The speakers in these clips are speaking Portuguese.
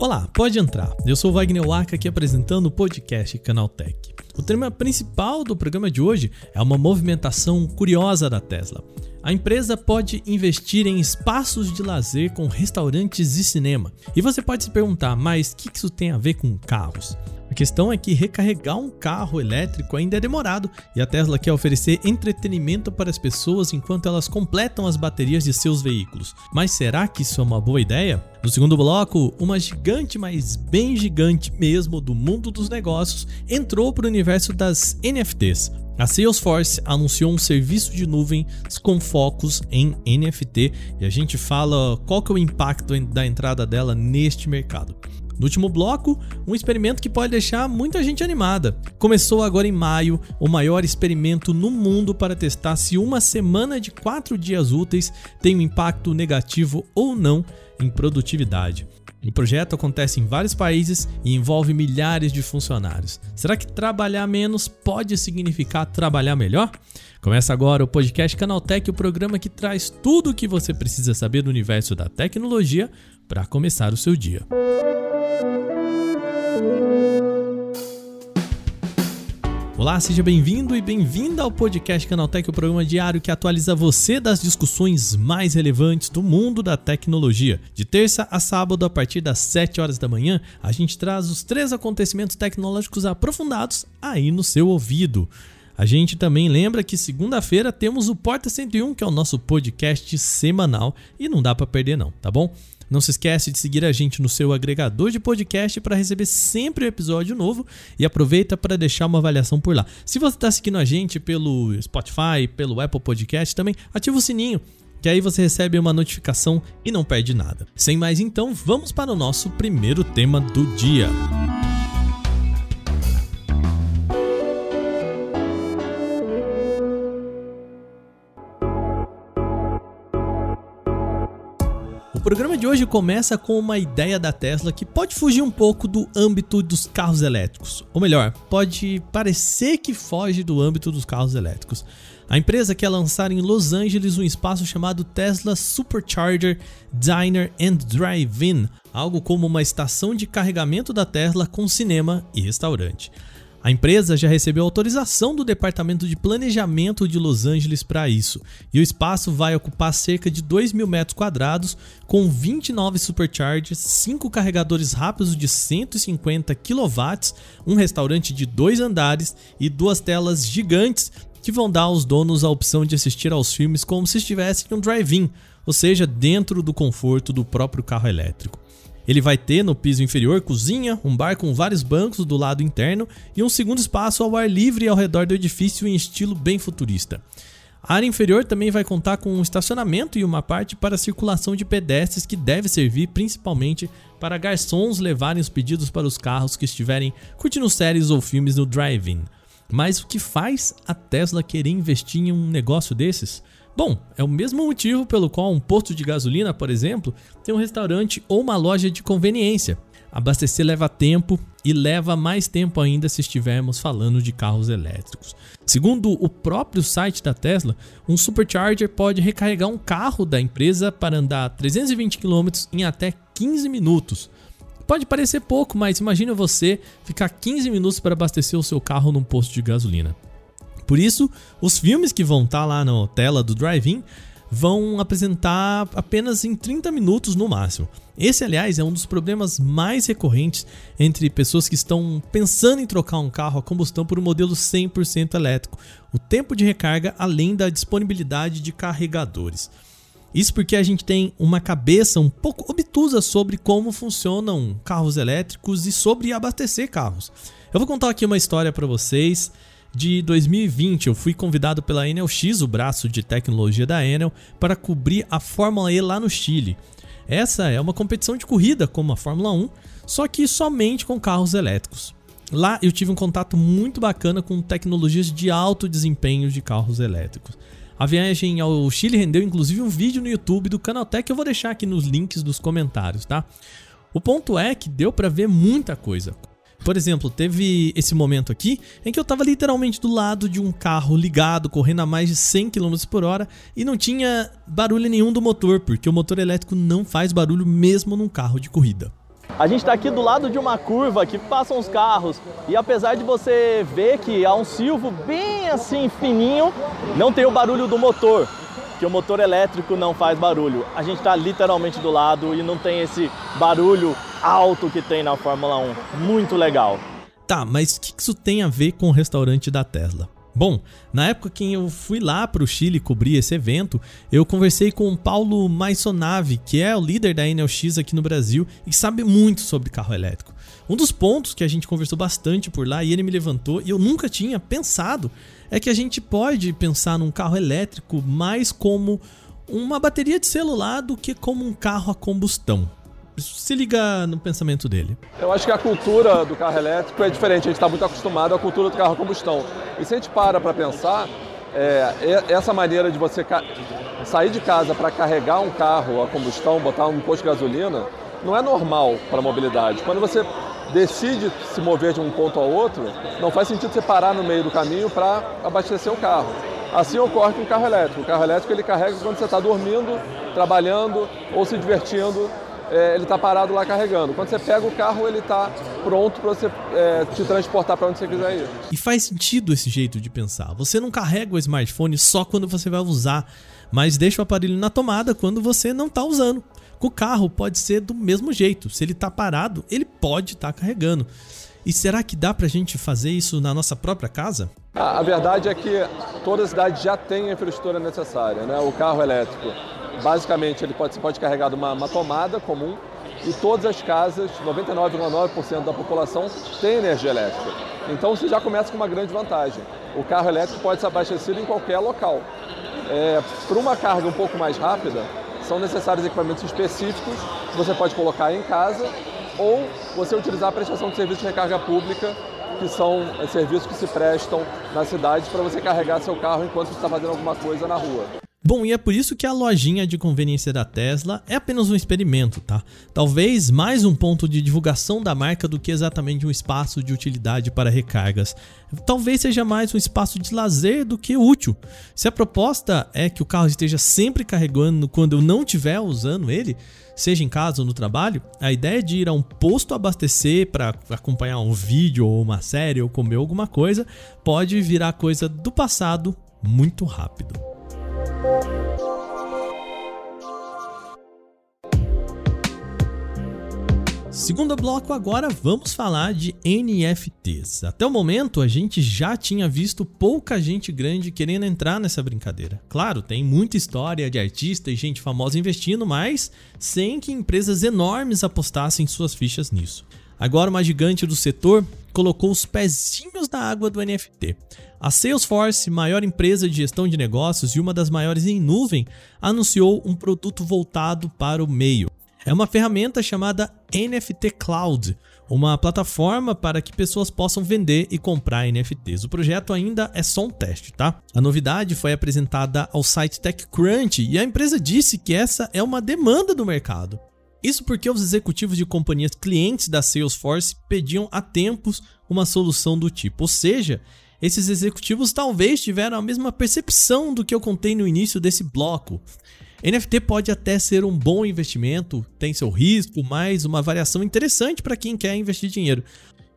Olá, pode entrar. Eu sou Wagner Waka aqui apresentando o podcast Canaltech. O tema principal do programa de hoje é uma movimentação curiosa da Tesla. A empresa pode investir em espaços de lazer com restaurantes e cinema. E você pode se perguntar, mas o que isso tem a ver com carros? A questão é que recarregar um carro elétrico ainda é demorado e a Tesla quer oferecer entretenimento para as pessoas enquanto elas completam as baterias de seus veículos. Mas será que isso é uma boa ideia? No segundo bloco, uma gigante, mas bem gigante mesmo do mundo dos negócios entrou para o universo das NFTs. A Salesforce anunciou um serviço de nuvem com focos em NFT e a gente fala qual que é o impacto da entrada dela neste mercado. No último bloco, um experimento que pode deixar muita gente animada. Começou agora em maio o maior experimento no mundo para testar se uma semana de 4 dias úteis tem um impacto negativo ou não em produtividade. O projeto acontece em vários países e envolve milhares de funcionários. Será que trabalhar menos pode significar trabalhar melhor? Começa agora o podcast Canaltech, o programa que traz tudo o que você precisa saber do universo da tecnologia para começar o seu dia. Olá, seja bem-vindo e bem-vinda ao podcast Canaltech, o programa diário que atualiza você das discussões mais relevantes do mundo da tecnologia. De terça a sábado, a partir das 7 horas da manhã, a gente traz os três acontecimentos tecnológicos aprofundados aí no seu ouvido. A gente também lembra que segunda-feira temos o Porta 101, que é o nosso podcast semanal e não dá para perder não, tá bom? Não se esquece de seguir a gente no seu agregador de podcast para receber sempre um episódio novo e aproveita para deixar uma avaliação por lá. Se você está seguindo a gente pelo Spotify, pelo Apple Podcast, também ativa o sininho que aí você recebe uma notificação e não perde nada. Sem mais então, vamos para o nosso primeiro tema do dia. Programa de hoje começa com uma ideia da Tesla que pode fugir um pouco do âmbito dos carros elétricos. Ou melhor, pode parecer que foge do âmbito dos carros elétricos. A empresa quer lançar em Los Angeles um espaço chamado Tesla Supercharger Diner and Drive-In, algo como uma estação de carregamento da Tesla com cinema e restaurante. A empresa já recebeu autorização do Departamento de Planejamento de Los Angeles para isso, e o espaço vai ocupar cerca de 2 mil metros quadrados, com 29 superchargers, 5 carregadores rápidos de 150 kW, um restaurante de dois andares e duas telas gigantes que vão dar aos donos a opção de assistir aos filmes como se estivessem em um drive-in, ou seja, dentro do conforto do próprio carro elétrico. Ele vai ter no piso inferior cozinha, um bar com vários bancos do lado interno e um segundo espaço ao ar livre ao redor do edifício em estilo bem futurista. A área inferior também vai contar com um estacionamento e uma parte para circulação de pedestres que deve servir principalmente para garçons levarem os pedidos para os carros que estiverem curtindo séries ou filmes no drive-in. Mas o que faz a Tesla querer investir em um negócio desses? Bom, é o mesmo motivo pelo qual um posto de gasolina, por exemplo, tem um restaurante ou uma loja de conveniência. Abastecer leva tempo e leva mais tempo ainda se estivermos falando de carros elétricos. Segundo o próprio site da Tesla, um supercharger pode recarregar um carro da empresa para andar 320 km em até 15 minutos. Pode parecer pouco, mas imagine você ficar 15 minutos para abastecer o seu carro num posto de gasolina. Por isso, os filmes que vão estar tá lá na tela do drive-in vão apresentar apenas em 30 minutos no máximo. Esse, aliás, é um dos problemas mais recorrentes entre pessoas que estão pensando em trocar um carro a combustão por um modelo 100% elétrico. O tempo de recarga, além da disponibilidade de carregadores. Isso porque a gente tem uma cabeça um pouco obtusa sobre como funcionam carros elétricos e sobre abastecer carros. Eu vou contar aqui uma história para vocês de 2020, eu fui convidado pela Enel X, o braço de tecnologia da Enel, para cobrir a Fórmula E lá no Chile. Essa é uma competição de corrida como a Fórmula 1, só que somente com carros elétricos. Lá eu tive um contato muito bacana com tecnologias de alto desempenho de carros elétricos. A viagem ao Chile rendeu inclusive um vídeo no YouTube do Canaltech eu vou deixar aqui nos links dos comentários, tá? O ponto é que deu para ver muita coisa Por exemplo, teve esse momento aqui em que eu estava literalmente do lado de um carro ligado, correndo a mais de 100 km por hora e não tinha barulho nenhum do motor, porque o motor elétrico não faz barulho mesmo num carro de corrida. A gente está aqui do lado de uma curva que passam os carros e apesar de você ver que há um silvo bem assim fininho, não tem o barulho do motor, que o motor elétrico não faz barulho. A gente está literalmente do lado e não tem esse barulho alto que tem na Fórmula 1. Muito legal. Tá, mas o que isso tem a ver com o restaurante da Tesla? Bom, na época que eu fui lá para o Chile cobrir esse evento, eu conversei com o Paulo Maisonave, que é o líder da NLX aqui no Brasil e sabe muito sobre carro elétrico. Um dos pontos que a gente conversou bastante por lá e ele me levantou e eu nunca tinha pensado é que a gente pode pensar num carro elétrico mais como uma bateria de celular do que como um carro a combustão se liga no pensamento dele. Eu acho que a cultura do carro elétrico é diferente, a gente está muito acostumado à cultura do carro a combustão. E se a gente para para pensar, é, essa maneira de você sair de casa para carregar um carro a combustão, botar um posto de gasolina, não é normal para a mobilidade. Quando você decide se mover de um ponto ao outro, não faz sentido você parar no meio do caminho para abastecer o carro. Assim ocorre com o carro elétrico. O carro elétrico ele carrega quando você está dormindo, trabalhando ou se divertindo é, ele está parado lá carregando. Quando você pega o carro, ele está pronto para você é, te transportar para onde você quiser ir. E faz sentido esse jeito de pensar. Você não carrega o smartphone só quando você vai usar, mas deixa o aparelho na tomada quando você não está usando. Com o carro pode ser do mesmo jeito. Se ele está parado, ele pode estar tá carregando. E será que dá para a gente fazer isso na nossa própria casa? A, verdade é que toda a cidade já tem a infraestrutura necessária, né? O carro elétrico Basicamente, ele pode, pode carregar uma, uma tomada comum e todas as casas, 99,9% da população tem energia elétrica. Então você já começa com uma grande vantagem. O carro elétrico pode ser abastecido em qualquer local. É, Para uma carga um pouco mais rápida, são necessários equipamentos específicos que você pode colocar em casa ou você utilizar a prestação de serviço de recarga pública, que são é, serviços que se prestam na cidade para você carregar seu carro enquanto você está fazendo alguma coisa na rua. Bom, e é por isso que a lojinha de conveniência da Tesla é apenas um experimento, tá? Talvez mais um ponto de divulgação da marca do que exatamente um espaço de utilidade para recargas. Talvez seja mais um espaço de lazer do que útil. Se a proposta é que o carro esteja sempre carregando quando eu não estiver usando ele, seja em casa ou no trabalho, a ideia de ir a um posto abastecer para acompanhar um vídeo ou uma série ou comer alguma coisa pode virar coisa do passado muito rápido. Segundo bloco, agora vamos falar de NFTs. Até o momento, a gente já tinha visto pouca gente grande querendo entrar nessa brincadeira. Claro, tem muita história de artista e gente famosa investindo, mas sem que empresas enormes apostassem suas fichas nisso. Agora, uma gigante do setor colocou os pezinhos na água do NFT. A Salesforce, maior empresa de gestão de negócios e uma das maiores em nuvem, anunciou um produto voltado para o meio é uma ferramenta chamada NFT Cloud, uma plataforma para que pessoas possam vender e comprar NFTs. O projeto ainda é só um teste, tá? A novidade foi apresentada ao site TechCrunch e a empresa disse que essa é uma demanda do mercado. Isso porque os executivos de companhias clientes da Salesforce pediam há tempos uma solução do tipo, ou seja, esses executivos talvez tiveram a mesma percepção do que eu contei no início desse bloco. NFT pode até ser um bom investimento, tem seu risco, mas uma variação interessante para quem quer investir dinheiro.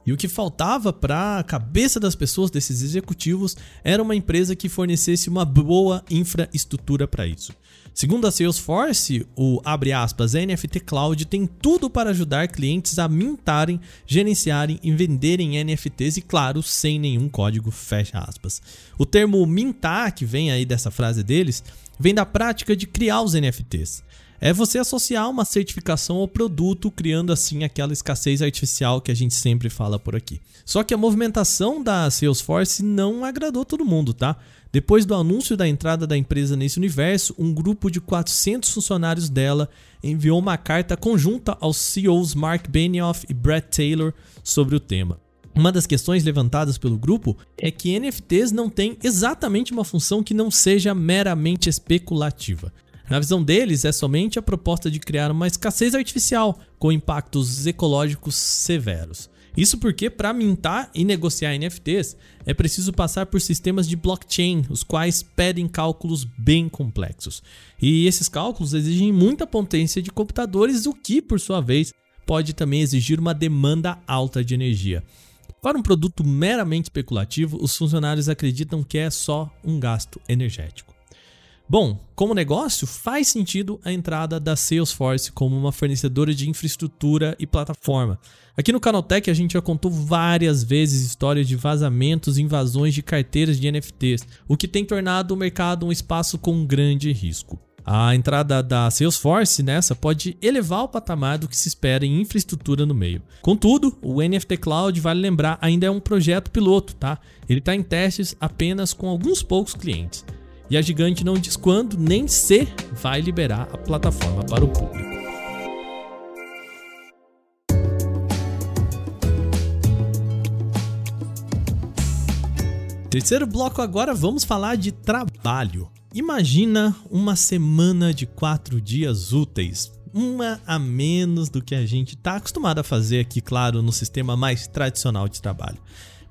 E o que faltava para a cabeça das pessoas desses executivos era uma empresa que fornecesse uma boa infraestrutura para isso. Segundo a Salesforce, o aspas, NFT Cloud tem tudo para ajudar clientes a mintarem, gerenciarem e venderem NFTs e claro, sem nenhum código. O termo mintar, que vem aí dessa frase deles, vem da prática de criar os NFTs. É você associar uma certificação ao produto, criando assim aquela escassez artificial que a gente sempre fala por aqui. Só que a movimentação da Salesforce não agradou todo mundo, tá? Depois do anúncio da entrada da empresa nesse universo, um grupo de 400 funcionários dela enviou uma carta conjunta aos CEOs Mark Benioff e Brett Taylor sobre o tema. Uma das questões levantadas pelo grupo é que NFTs não têm exatamente uma função que não seja meramente especulativa. Na visão deles, é somente a proposta de criar uma escassez artificial com impactos ecológicos severos. Isso porque para mintar e negociar NFTs é preciso passar por sistemas de blockchain, os quais pedem cálculos bem complexos. E esses cálculos exigem muita potência de computadores, o que, por sua vez, pode também exigir uma demanda alta de energia. Para um produto meramente especulativo, os funcionários acreditam que é só um gasto energético. Bom, como negócio, faz sentido a entrada da Salesforce como uma fornecedora de infraestrutura e plataforma. Aqui no Canaltech a gente já contou várias vezes histórias de vazamentos e invasões de carteiras de NFTs, o que tem tornado o mercado um espaço com grande risco. A entrada da Salesforce nessa pode elevar o patamar do que se espera em infraestrutura no meio. Contudo, o NFT Cloud, vale lembrar, ainda é um projeto piloto, tá? Ele está em testes apenas com alguns poucos clientes. E a gigante não diz quando nem se vai liberar a plataforma para o público. Terceiro bloco agora vamos falar de trabalho. Imagina uma semana de quatro dias úteis, uma a menos do que a gente está acostumado a fazer aqui, claro, no sistema mais tradicional de trabalho.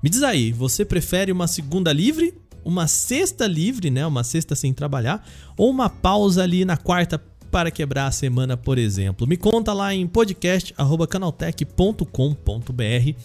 Me diz aí, você prefere uma segunda livre uma sexta livre, né, uma sexta sem trabalhar, ou uma pausa ali na quarta para quebrar a semana, por exemplo. Me conta lá em podcast@canaltech.com.br.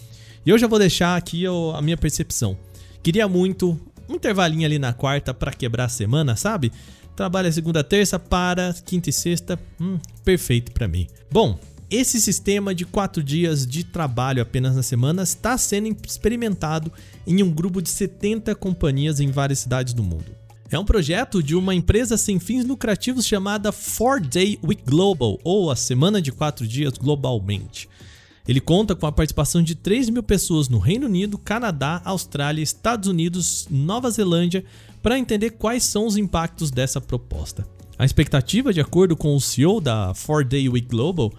E eu já vou deixar aqui a minha percepção. Queria muito um intervalinho ali na quarta para quebrar a semana, sabe? Trabalha segunda, terça, para quinta e sexta, hum, perfeito para mim. Bom, esse sistema de quatro dias de trabalho apenas na semana está sendo experimentado em um grupo de 70 companhias em várias cidades do mundo. É um projeto de uma empresa sem fins lucrativos chamada 4 Day Week Global, ou a Semana de Quatro Dias globalmente. Ele conta com a participação de 3 mil pessoas no Reino Unido, Canadá, Austrália, Estados Unidos, Nova Zelândia, para entender quais são os impactos dessa proposta. A expectativa, de acordo com o CEO da 4 Day Week Global,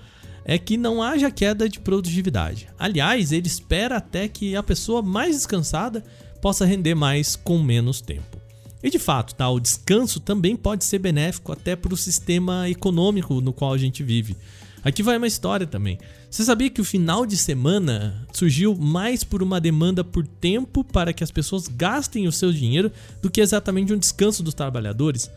é que não haja queda de produtividade. Aliás, ele espera até que a pessoa mais descansada possa render mais com menos tempo. E de fato, tá, o descanso também pode ser benéfico até para o sistema econômico no qual a gente vive. Aqui vai uma história também. Você sabia que o final de semana surgiu mais por uma demanda por tempo para que as pessoas gastem o seu dinheiro do que exatamente um descanso dos trabalhadores?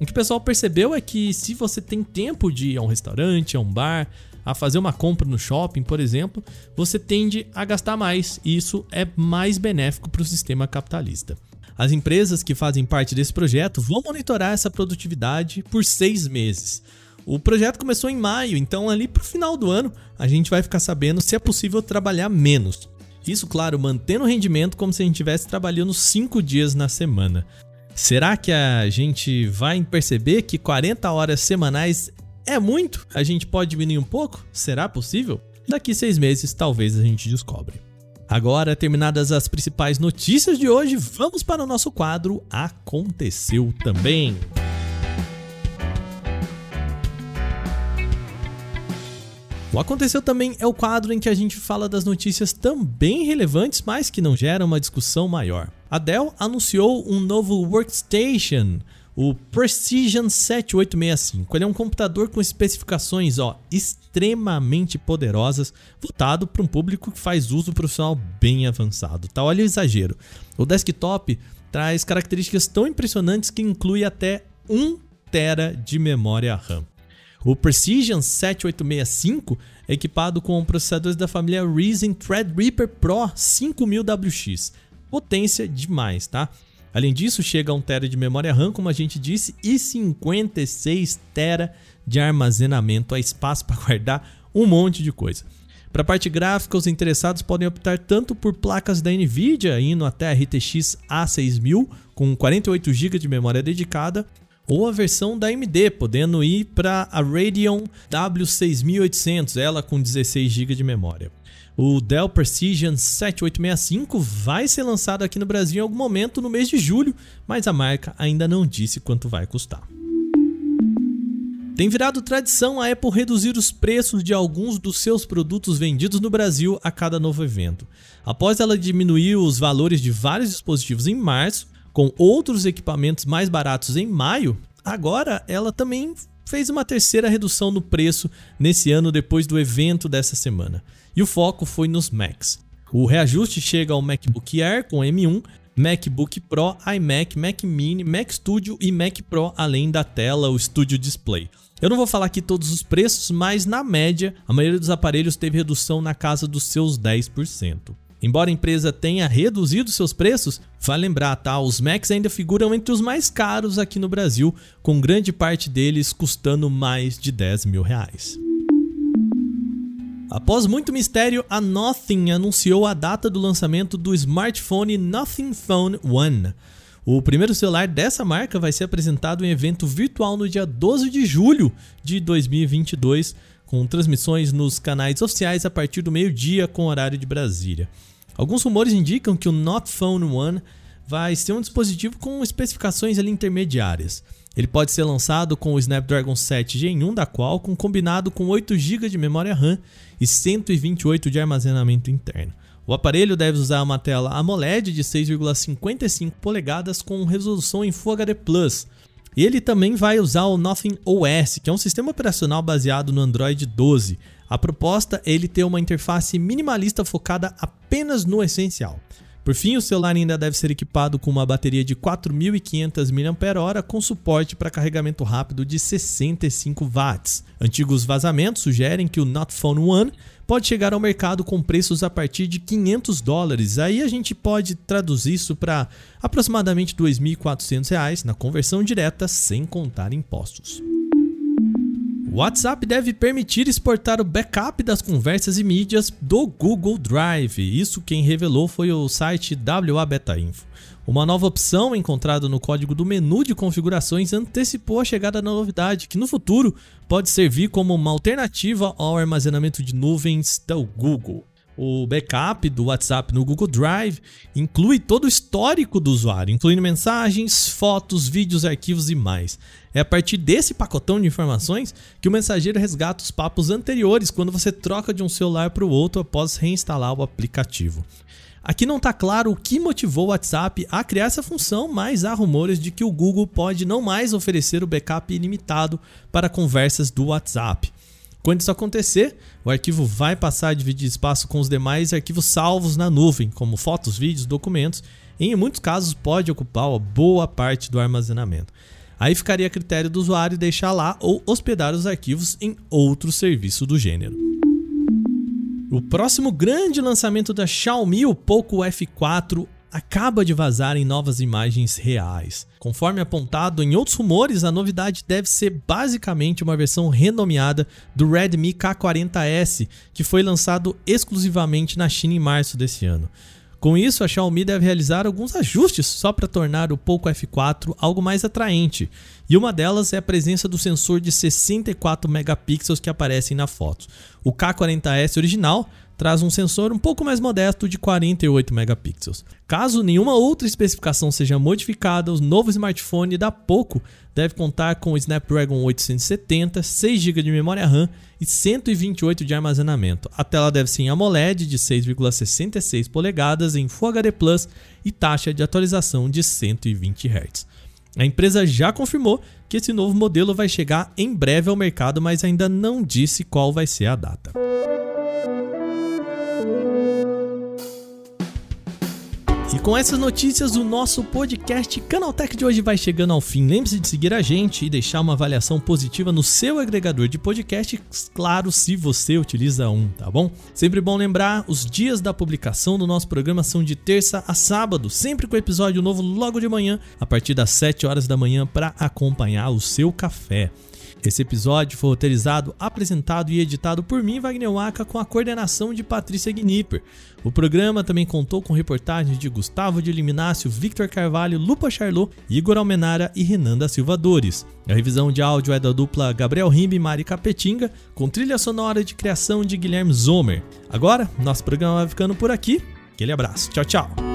O que o pessoal percebeu é que se você tem tempo de ir a um restaurante, a um bar, a fazer uma compra no shopping, por exemplo, você tende a gastar mais e isso é mais benéfico para o sistema capitalista. As empresas que fazem parte desse projeto vão monitorar essa produtividade por seis meses. O projeto começou em maio, então ali para o final do ano a gente vai ficar sabendo se é possível trabalhar menos. Isso, claro, mantendo o rendimento como se a gente estivesse trabalhando cinco dias na semana. Será que a gente vai perceber que 40 horas semanais é muito? A gente pode diminuir um pouco? Será possível? Daqui seis meses, talvez a gente descobre. Agora, terminadas as principais notícias de hoje, vamos para o nosso quadro Aconteceu Também. O Aconteceu Também é o quadro em que a gente fala das notícias também relevantes, mas que não geram uma discussão maior. A Dell anunciou um novo workstation o Precision 7865. Ele é um computador com especificações ó, extremamente poderosas, voltado para um público que faz uso profissional bem avançado. Tá? Olha o exagero. O desktop traz características tão impressionantes que inclui até 1 tera de memória RAM. O Precision 7865 é equipado com processadores da família Ryzen Threadripper Pro 5000WX. Potência demais, tá? Além disso, chega a 1 TB de memória RAM, como a gente disse, e 56 TB de armazenamento, há espaço para guardar um monte de coisa. Para a parte gráfica, os interessados podem optar tanto por placas da Nvidia, indo até a RTX A6000 com 48 GB de memória dedicada, ou a versão da AMD, podendo ir para a Radeon W6800, ela com 16 GB de memória. O Dell Precision 7865 vai ser lançado aqui no Brasil em algum momento no mês de julho, mas a marca ainda não disse quanto vai custar. Tem virado tradição a Apple reduzir os preços de alguns dos seus produtos vendidos no Brasil a cada novo evento. Após ela diminuir os valores de vários dispositivos em março, com outros equipamentos mais baratos em maio, agora ela também fez uma terceira redução no preço nesse ano depois do evento dessa semana e o foco foi nos Macs. O reajuste chega ao MacBook Air com M1, MacBook Pro, iMac, Mac Mini, Mac Studio e Mac Pro, além da tela, o Studio Display. Eu não vou falar aqui todos os preços, mas na média, a maioria dos aparelhos teve redução na casa dos seus 10%. Embora a empresa tenha reduzido seus preços, vale lembrar, tá? Os Macs ainda figuram entre os mais caros aqui no Brasil, com grande parte deles custando mais de 10 mil reais. Após muito mistério, a Nothing anunciou a data do lançamento do smartphone Nothing Phone One. O primeiro celular dessa marca vai ser apresentado em evento virtual no dia 12 de julho de 2022, com transmissões nos canais oficiais a partir do meio-dia com horário de Brasília. Alguns rumores indicam que o Not Phone One vai ser um dispositivo com especificações intermediárias. Ele pode ser lançado com o Snapdragon 7 Gen 1 da Qualcomm, combinado com 8 GB de memória RAM e 128 de armazenamento interno. O aparelho deve usar uma tela AMOLED de 6,55 polegadas com resolução em Full HD+. E ele também vai usar o Nothing OS, que é um sistema operacional baseado no Android 12. A proposta é ele ter uma interface minimalista focada apenas no essencial. Por fim, o celular ainda deve ser equipado com uma bateria de 4.500 mAh com suporte para carregamento rápido de 65 watts. Antigos vazamentos sugerem que o Not Phone One pode chegar ao mercado com preços a partir de 500 dólares. Aí a gente pode traduzir isso para aproximadamente R$ 2.400 na conversão direta, sem contar impostos. WhatsApp deve permitir exportar o backup das conversas e mídias do Google Drive. Isso quem revelou foi o site WA Beta Info. Uma nova opção encontrada no código do menu de configurações antecipou a chegada da novidade, que no futuro pode servir como uma alternativa ao armazenamento de nuvens do Google. O backup do WhatsApp no Google Drive inclui todo o histórico do usuário, incluindo mensagens, fotos, vídeos, arquivos e mais. É a partir desse pacotão de informações que o mensageiro resgata os papos anteriores quando você troca de um celular para o outro após reinstalar o aplicativo. Aqui não está claro o que motivou o WhatsApp a criar essa função, mas há rumores de que o Google pode não mais oferecer o backup ilimitado para conversas do WhatsApp. Quando isso acontecer, o arquivo vai passar a dividir espaço com os demais arquivos salvos na nuvem, como fotos, vídeos, documentos, e em muitos casos pode ocupar uma boa parte do armazenamento. Aí ficaria a critério do usuário deixar lá ou hospedar os arquivos em outro serviço do gênero. O próximo grande lançamento da Xiaomi, o Poco F4, acaba de vazar em novas imagens reais. Conforme apontado em outros rumores, a novidade deve ser basicamente uma versão renomeada do Redmi K40S, que foi lançado exclusivamente na China em março desse ano. Com isso, a Xiaomi deve realizar alguns ajustes só para tornar o Poco F4 algo mais atraente, e uma delas é a presença do sensor de 64 megapixels que aparecem na foto. O K40S original traz um sensor um pouco mais modesto de 48 megapixels. Caso nenhuma outra especificação seja modificada, o novo smartphone da Poco deve contar com o Snapdragon 870, 6 GB de memória RAM e 128 de armazenamento. A tela deve ser em AMOLED de 6,66 polegadas em Full HD Plus e taxa de atualização de 120 Hz. A empresa já confirmou que esse novo modelo vai chegar em breve ao mercado, mas ainda não disse qual vai ser a data. Com essas notícias, o nosso podcast Canaltech de hoje vai chegando ao fim. Lembre-se de seguir a gente e deixar uma avaliação positiva no seu agregador de podcast, claro, se você utiliza um, tá bom? Sempre bom lembrar, os dias da publicação do nosso programa são de terça a sábado, sempre com episódio novo logo de manhã, a partir das 7 horas da manhã, para acompanhar o seu café. Esse episódio foi roteirizado, apresentado e editado por mim, Wagner Waka, com a coordenação de Patrícia Gnipper. O programa também contou com reportagens de Gustavo de Liminácio, Victor Carvalho, Lupa Charlot, Igor Almenara e Renan da Silva Dores. A revisão de áudio é da dupla Gabriel Rimbe e Mari Capetinga, com trilha sonora de criação de Guilherme Zomer. Agora, nosso programa vai ficando por aqui. Aquele abraço. Tchau, tchau.